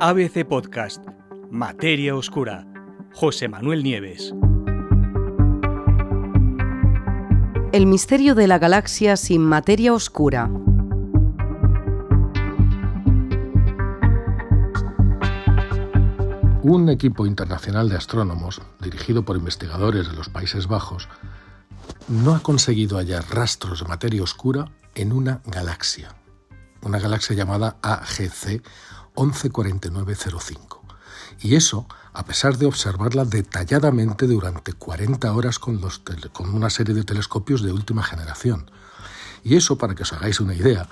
ABC Podcast, Materia Oscura, José Manuel Nieves. El misterio de la galaxia sin materia oscura. Un equipo internacional de astrónomos, dirigido por investigadores de los Países Bajos, no ha conseguido hallar rastros de materia oscura en una galaxia, una galaxia llamada AGC 114905. Y eso a pesar de observarla detalladamente durante 40 horas con, con una serie de telescopios de última generación. Y eso, para que os hagáis una idea,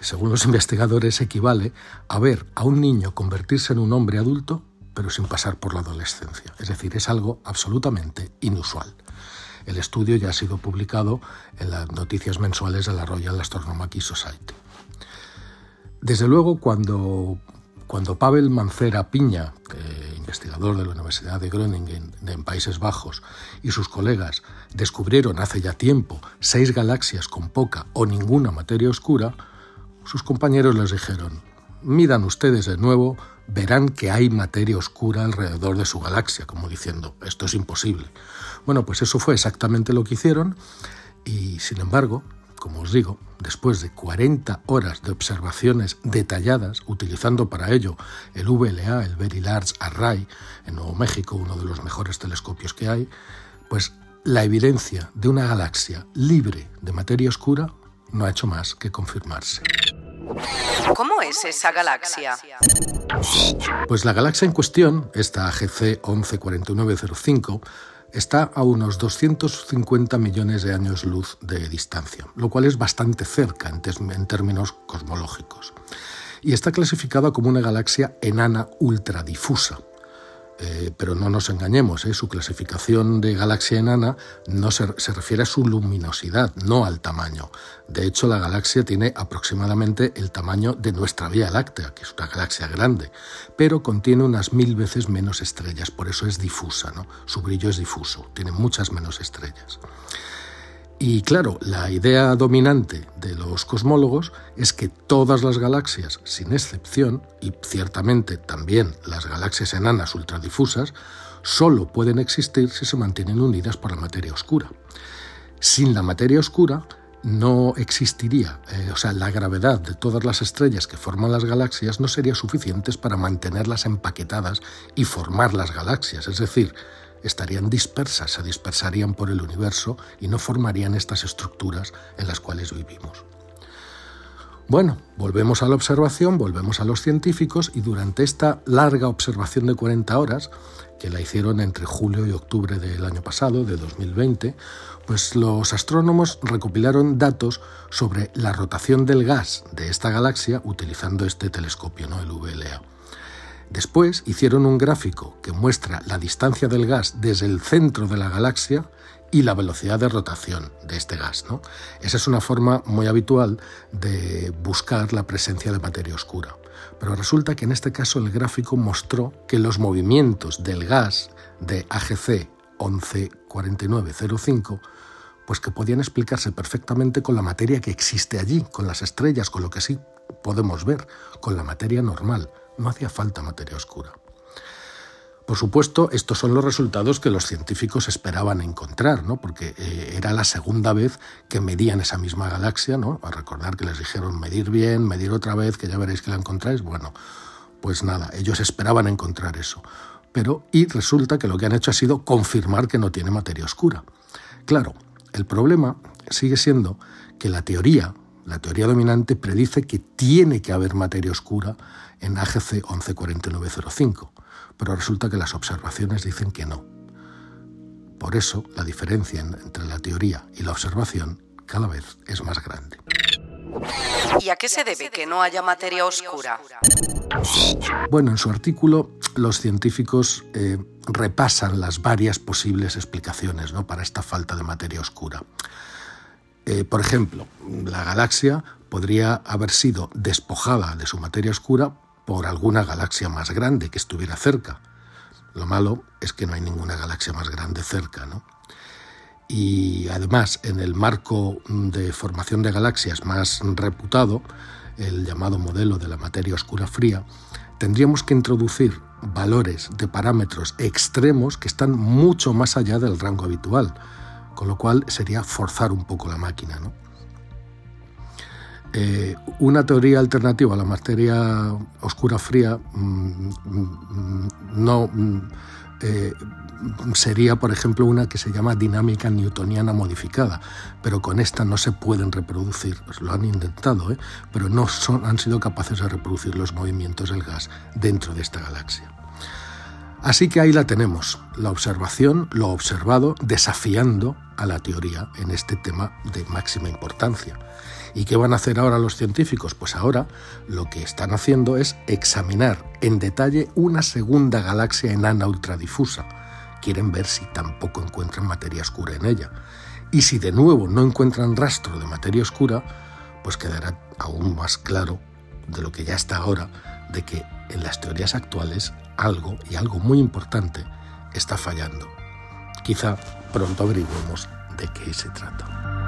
según los investigadores, equivale a ver a un niño convertirse en un hombre adulto, pero sin pasar por la adolescencia. Es decir, es algo absolutamente inusual. El estudio ya ha sido publicado en las noticias mensuales de la Royal Astronomical Society. Desde luego, cuando cuando Pavel Mancera Piña, investigador de la Universidad de Groningen en Países Bajos, y sus colegas descubrieron hace ya tiempo seis galaxias con poca o ninguna materia oscura, sus compañeros les dijeron, midan ustedes de nuevo, verán que hay materia oscura alrededor de su galaxia, como diciendo, esto es imposible. Bueno, pues eso fue exactamente lo que hicieron y, sin embargo, como os digo, después de 40 horas de observaciones detalladas, utilizando para ello el VLA, el Very Large Array, en Nuevo México, uno de los mejores telescopios que hay, pues la evidencia de una galaxia libre de materia oscura no ha hecho más que confirmarse. ¿Cómo es esa galaxia? Pues la galaxia en cuestión, esta AGC 114905, está a unos 250 millones de años luz de distancia, lo cual es bastante cerca en, términos cosmológicos. Y está clasificada como una galaxia enana ultradifusa, eh, pero no nos engañemos, ¿eh? su clasificación de galaxia enana no se, refiere a su luminosidad, no al tamaño. De hecho, la galaxia tiene aproximadamente el tamaño de nuestra Vía Láctea, que es una galaxia grande, pero contiene unas mil veces menos estrellas, por eso es difusa, su brillo es difuso, tiene muchas menos estrellas. Y claro, la idea dominante de los cosmólogos es que todas las galaxias, sin excepción, y ciertamente también las galaxias enanas ultradifusas, solo pueden existir si se mantienen unidas por la materia oscura. Sin la materia oscura no existiría, eh, o sea, la gravedad de todas las estrellas que forman las galaxias no sería suficiente para mantenerlas empaquetadas y formar las galaxias, es decir, estarían dispersas, se dispersarían por el universo y no formarían estas estructuras en las cuales vivimos. Bueno, volvemos a la observación, volvemos a los científicos y durante esta larga observación de 40 horas, que la hicieron entre julio y octubre del año pasado, de 2020, pues los astrónomos recopilaron datos sobre la rotación del gas de esta galaxia utilizando este telescopio, ¿no? el VLA. Después hicieron un gráfico que muestra la distancia del gas desde el centro de la galaxia y la velocidad de rotación de este gas. ¿no? Esa es una forma muy habitual de buscar la presencia de materia oscura. Pero resulta que en este caso el gráfico mostró que los movimientos del gas de AGC 114905 pues que podían explicarse perfectamente con la materia que existe allí, con las estrellas, con lo que sí podemos ver, con la materia normal no hacía falta materia oscura. Por supuesto, estos son los resultados que los científicos esperaban encontrar, ¿no? porque eh, era la segunda vez que medían esa misma galaxia, ¿no? a recordar que les dijeron medir bien, medir otra vez, que ya veréis que la encontráis. Bueno, pues nada, ellos esperaban encontrar eso. Pero, y resulta que lo que han hecho ha sido confirmar que no tiene materia oscura. Claro, el problema sigue siendo que la teoría, la teoría dominante, predice que tiene que haber materia oscura en AGC 114905, pero resulta que las observaciones dicen que no. Por eso la diferencia entre la teoría y la observación cada vez es más grande. ¿Y a qué se debe que no haya materia oscura? Bueno, en su artículo los científicos eh, repasan las varias posibles explicaciones ¿no? para esta falta de materia oscura. Eh, por ejemplo, la galaxia podría haber sido despojada de su materia oscura por alguna galaxia más grande que estuviera cerca. Lo malo es que no hay ninguna galaxia más grande cerca, ¿no? Y además, en el marco de formación de galaxias más reputado, el llamado modelo de la materia oscura fría, tendríamos que introducir valores de parámetros extremos que están mucho más allá del rango habitual, con lo cual sería forzar un poco la máquina. Eh, una teoría alternativa a la materia oscura fría mm, mm, no mm, eh, sería, por ejemplo, una que se llama dinámica newtoniana modificada, pero con esta no se pueden reproducir, lo han intentado, ¿eh? pero no son, han sido capaces de reproducir los movimientos del gas dentro de esta galaxia. Así que ahí la tenemos, la observación, lo observado, desafiando a la teoría en este tema de máxima importancia. ¿Y qué van a hacer ahora los científicos? Pues ahora lo que están haciendo es examinar en detalle una segunda galaxia enana ultradifusa, quieren ver si tampoco encuentran materia oscura en ella. Y si de nuevo no encuentran rastro de materia oscura, pues quedará aún más claro de lo que ya está ahora, de que en las teorías actuales algo, y algo muy importante, está fallando. Quizá pronto averiguemos de qué se trata.